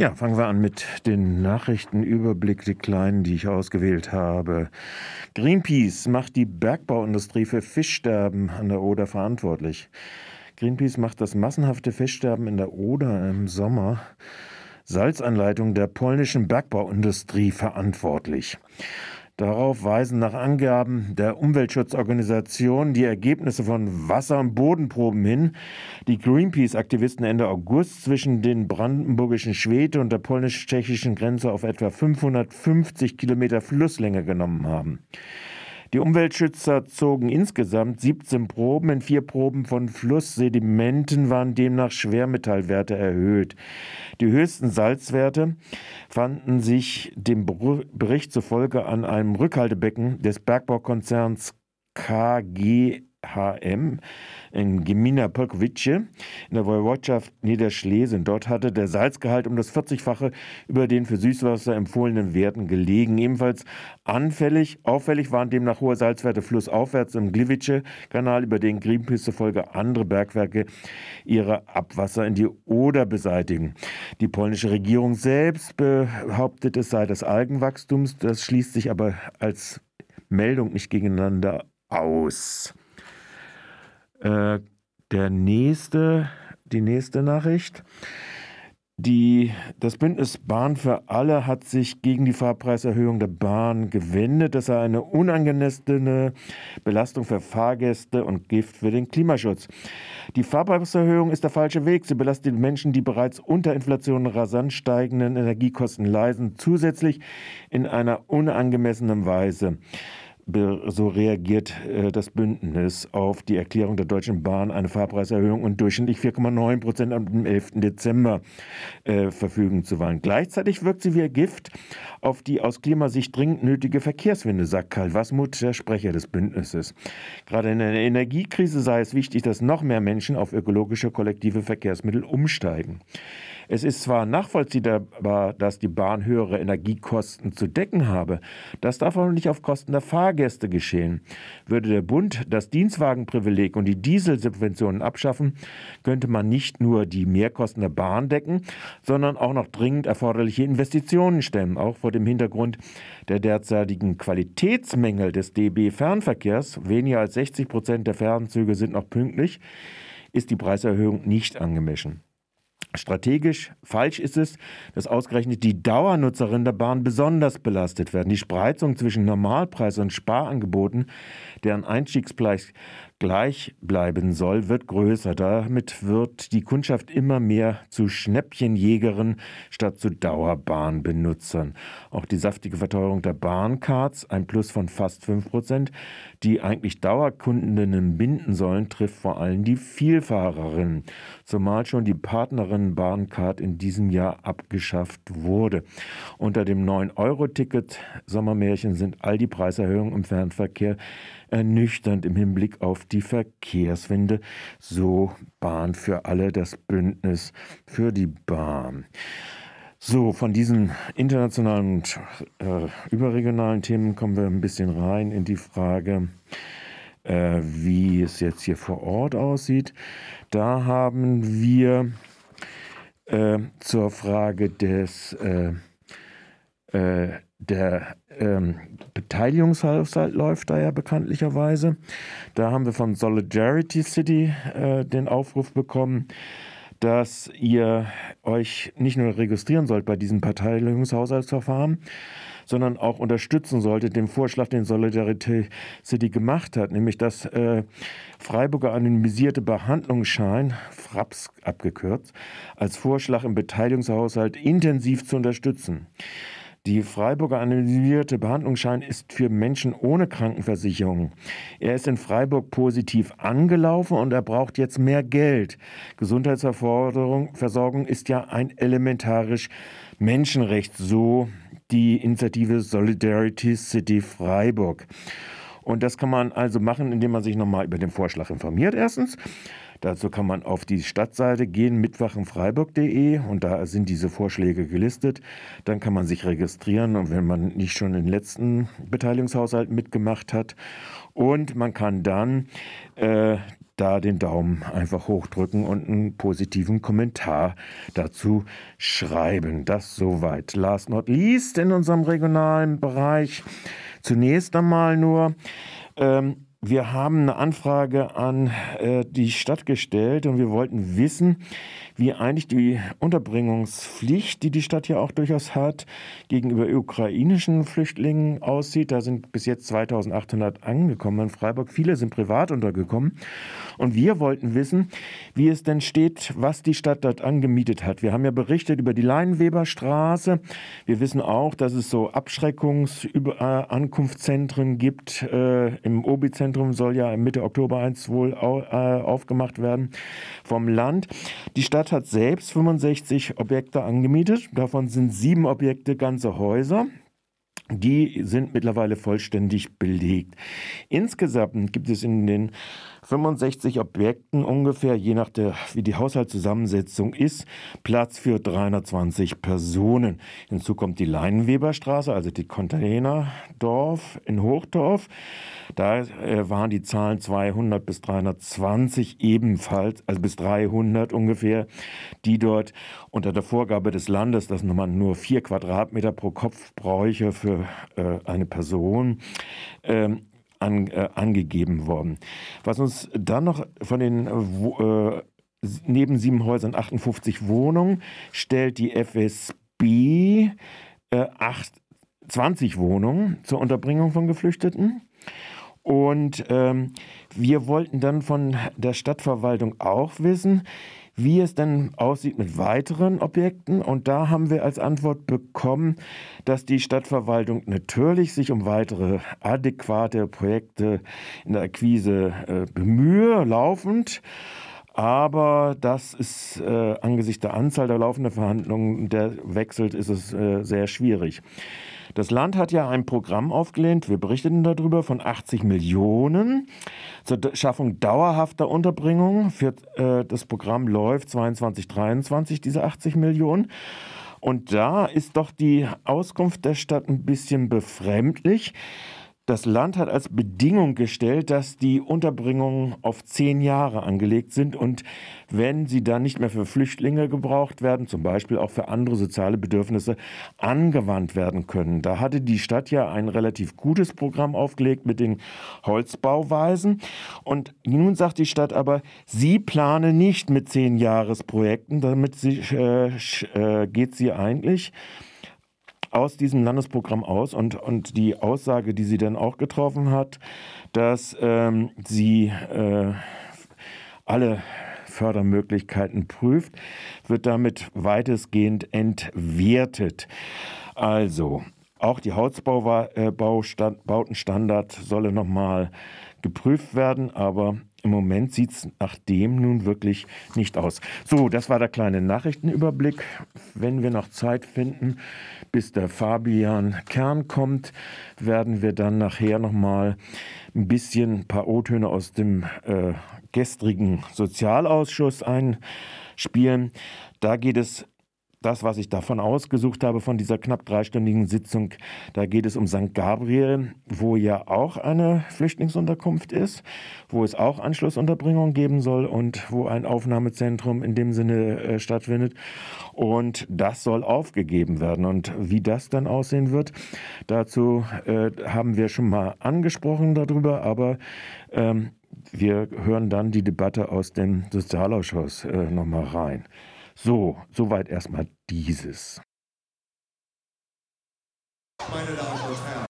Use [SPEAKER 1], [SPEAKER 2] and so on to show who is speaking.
[SPEAKER 1] Ja, fangen wir an mit den Nachrichtenüberblick, die kleinen, die ich ausgewählt habe. Greenpeace macht die Bergbauindustrie für Fischsterben an der Oder verantwortlich. Greenpeace macht das massenhafte Fischsterben in der Oder im Sommer Salzanleitung der polnischen Bergbauindustrie verantwortlich. Darauf weisen nach Angaben der Umweltschutzorganisation die Ergebnisse von Wasser- und Bodenproben hin, die Greenpeace-Aktivisten Ende August zwischen den brandenburgischen Schwede und der polnisch-tschechischen Grenze auf etwa 550 Kilometer Flusslänge genommen haben. Die Umweltschützer zogen insgesamt 17 Proben. In vier Proben von Flusssedimenten waren demnach Schwermetallwerte erhöht. Die höchsten Salzwerte fanden sich dem Bericht zufolge an einem Rückhaltebecken des Bergbaukonzerns KG HM in Gmina Polkowice in der Woiwodschaft Niederschlesien. Dort hatte der Salzgehalt um das 40-fache über den für Süßwasser empfohlenen Werten gelegen. Ebenfalls anfällig, auffällig waren demnach hohe Salzwerte flussaufwärts im Gliwice-Kanal, über den Greenpeace zufolge andere Bergwerke ihre Abwasser in die Oder beseitigen. Die polnische Regierung selbst behauptet, es sei das Algenwachstums. Das schließt sich aber als Meldung nicht gegeneinander aus. Äh, der nächste, die nächste Nachricht. Die, das Bündnis Bahn für alle hat sich gegen die Fahrpreiserhöhung der Bahn gewendet. Das sei eine unangemessene Belastung für Fahrgäste und Gift für den Klimaschutz. Die Fahrpreiserhöhung ist der falsche Weg. Sie belastet die Menschen, die bereits unter Inflation rasant steigenden Energiekosten leiden, zusätzlich in einer unangemessenen Weise so reagiert äh, das Bündnis auf die Erklärung der Deutschen Bahn, eine Fahrpreiserhöhung und durchschnittlich 4,9 Prozent am 11. Dezember äh, verfügen zu wollen. Gleichzeitig wirkt sie wie ein Gift auf die aus Klimasicht dringend nötige Verkehrswende, sagt Karl Wasmuth, der Sprecher des Bündnisses. Gerade in einer Energiekrise sei es wichtig, dass noch mehr Menschen auf ökologische kollektive Verkehrsmittel umsteigen. Es ist zwar nachvollziehbar, dass die Bahn höhere Energiekosten zu decken habe, das darf aber nicht auf Kosten der Fahrgäste geschehen. Würde der Bund das Dienstwagenprivileg und die Dieselsubventionen abschaffen, könnte man nicht nur die Mehrkosten der Bahn decken, sondern auch noch dringend erforderliche Investitionen stemmen, auch vor dem Hintergrund der derzeitigen Qualitätsmängel des DB Fernverkehrs. Weniger als 60 Prozent der Fernzüge sind noch pünktlich ist die Preiserhöhung nicht angemessen. Strategisch falsch ist es, dass ausgerechnet die Dauernutzerinnen der Bahn besonders belastet werden. Die Spreizung zwischen Normalpreis und Sparangeboten, deren Einstiegspreis gleich bleiben soll, wird größer. Damit wird die Kundschaft immer mehr zu Schnäppchenjägerinnen statt zu Dauerbahnbenutzern. Auch die saftige Verteuerung der Bahncards, ein Plus von fast 5 Prozent, die eigentlich Dauerkundinnen binden sollen, trifft vor allem die Vielfahrerinnen, zumal schon die Partnerin Bahncard in diesem Jahr abgeschafft wurde. Unter dem 9-Euro-Ticket Sommermärchen sind all die Preiserhöhungen im Fernverkehr ernüchternd im Hinblick auf die Verkehrswende. So Bahn für alle, das Bündnis für die Bahn. So, von diesen internationalen und äh, überregionalen Themen kommen wir ein bisschen rein in die Frage, äh, wie es jetzt hier vor Ort aussieht. Da haben wir äh, zur Frage des äh, äh, der ähm, Beteiligungshaushalt läuft da ja bekanntlicherweise. Da haben wir von Solidarity City äh, den Aufruf bekommen, dass ihr euch nicht nur registrieren sollt bei diesem Beteiligungshaushaltsverfahren, sondern auch unterstützen solltet den Vorschlag, den Solidarity City gemacht hat, nämlich dass äh, Freiburger anonymisierte Behandlungsschein, FRAPS abgekürzt, als Vorschlag im Beteiligungshaushalt intensiv zu unterstützen. Die Freiburger anonymisierte Behandlungsschein ist für Menschen ohne Krankenversicherung. Er ist in Freiburg positiv angelaufen und er braucht jetzt mehr Geld. Gesundheitsversorgung ist ja ein elementares Menschenrecht, so die Initiative Solidarity City Freiburg. Und das kann man also machen, indem man sich nochmal über den Vorschlag informiert, erstens. Dazu kann man auf die Stadtseite gehen, mitwachenfreiburg.de und da sind diese Vorschläge gelistet. Dann kann man sich registrieren und wenn man nicht schon den letzten Beteiligungshaushalt mitgemacht hat. Und man kann dann äh, da den Daumen einfach hochdrücken und einen positiven Kommentar dazu schreiben. Das soweit. Last not least in unserem regionalen Bereich. Zunächst einmal nur, ähm, wir haben eine Anfrage an äh, die Stadt gestellt und wir wollten wissen, wie eigentlich die Unterbringungspflicht, die die Stadt ja auch durchaus hat, gegenüber ukrainischen Flüchtlingen aussieht. Da sind bis jetzt 2800 angekommen in Freiburg. Viele sind privat untergekommen. Und wir wollten wissen, wie es denn steht, was die Stadt dort angemietet hat. Wir haben ja berichtet über die Leinweberstraße. Wir wissen auch, dass es so Abschreckungsankunftszentren gibt. Äh, Im Obi-Zentrum soll ja Mitte Oktober eins wohl äh, aufgemacht werden vom Land. Die Stadt hat selbst 65 Objekte angemietet. Davon sind sieben Objekte ganze Häuser. Die sind mittlerweile vollständig belegt. Insgesamt gibt es in den 65 Objekten ungefähr, je nach der, wie die Haushaltszusammensetzung ist, Platz für 320 Personen. Hinzu kommt die Leinenweberstraße, also die Containerdorf in Hochdorf. Da äh, waren die Zahlen 200 bis 320 ebenfalls, also bis 300 ungefähr, die dort unter der Vorgabe des Landes, dass man nur vier Quadratmeter pro Kopf bräuche für äh, eine Person, ähm, an, äh, angegeben worden. Was uns dann noch von den äh, neben sieben Häusern 58 Wohnungen stellt die FSB äh, 8, 20 Wohnungen zur Unterbringung von Geflüchteten. Und ähm, wir wollten dann von der Stadtverwaltung auch wissen, wie es denn aussieht mit weiteren Objekten. Und da haben wir als Antwort bekommen, dass die Stadtverwaltung natürlich sich um weitere adäquate Projekte in der Akquise äh, bemühe, laufend. Aber das ist äh, angesichts der Anzahl der laufenden Verhandlungen, der wechselt, ist es äh, sehr schwierig. Das Land hat ja ein Programm aufgelehnt, wir berichteten darüber, von 80 Millionen zur Schaffung dauerhafter Unterbringung. Für, äh, das Programm läuft 22, 23, diese 80 Millionen. Und da ist doch die Auskunft der Stadt ein bisschen befremdlich. Das Land hat als Bedingung gestellt, dass die Unterbringungen auf zehn Jahre angelegt sind. Und wenn sie dann nicht mehr für Flüchtlinge gebraucht werden, zum Beispiel auch für andere soziale Bedürfnisse, angewandt werden können. Da hatte die Stadt ja ein relativ gutes Programm aufgelegt mit den Holzbauweisen. Und nun sagt die Stadt aber, sie plane nicht mit zehn Jahresprojekten, damit sie, äh, äh, geht sie eigentlich aus diesem Landesprogramm aus und, und die Aussage, die sie dann auch getroffen hat, dass ähm, sie äh, alle Fördermöglichkeiten prüft, wird damit weitestgehend entwertet. Also, auch die Hausbautenstandard solle nochmal geprüft werden, aber im Moment sieht es nach dem nun wirklich nicht aus. So, das war der kleine Nachrichtenüberblick. Wenn wir noch Zeit finden, bis der Fabian Kern kommt, werden wir dann nachher nochmal ein bisschen ein paar O-Töne aus dem äh, gestrigen Sozialausschuss einspielen. Da geht es das, was ich davon ausgesucht habe, von dieser knapp dreistündigen Sitzung, da geht es um St. Gabriel, wo ja auch eine Flüchtlingsunterkunft ist, wo es auch Anschlussunterbringung geben soll und wo ein Aufnahmezentrum in dem Sinne äh, stattfindet. Und das soll aufgegeben werden. Und wie das dann aussehen wird, dazu äh, haben wir schon mal angesprochen darüber, aber ähm, wir hören dann die Debatte aus dem Sozialausschuss äh, nochmal rein. So, soweit erstmal dieses.
[SPEAKER 2] Meine Damen und Herren,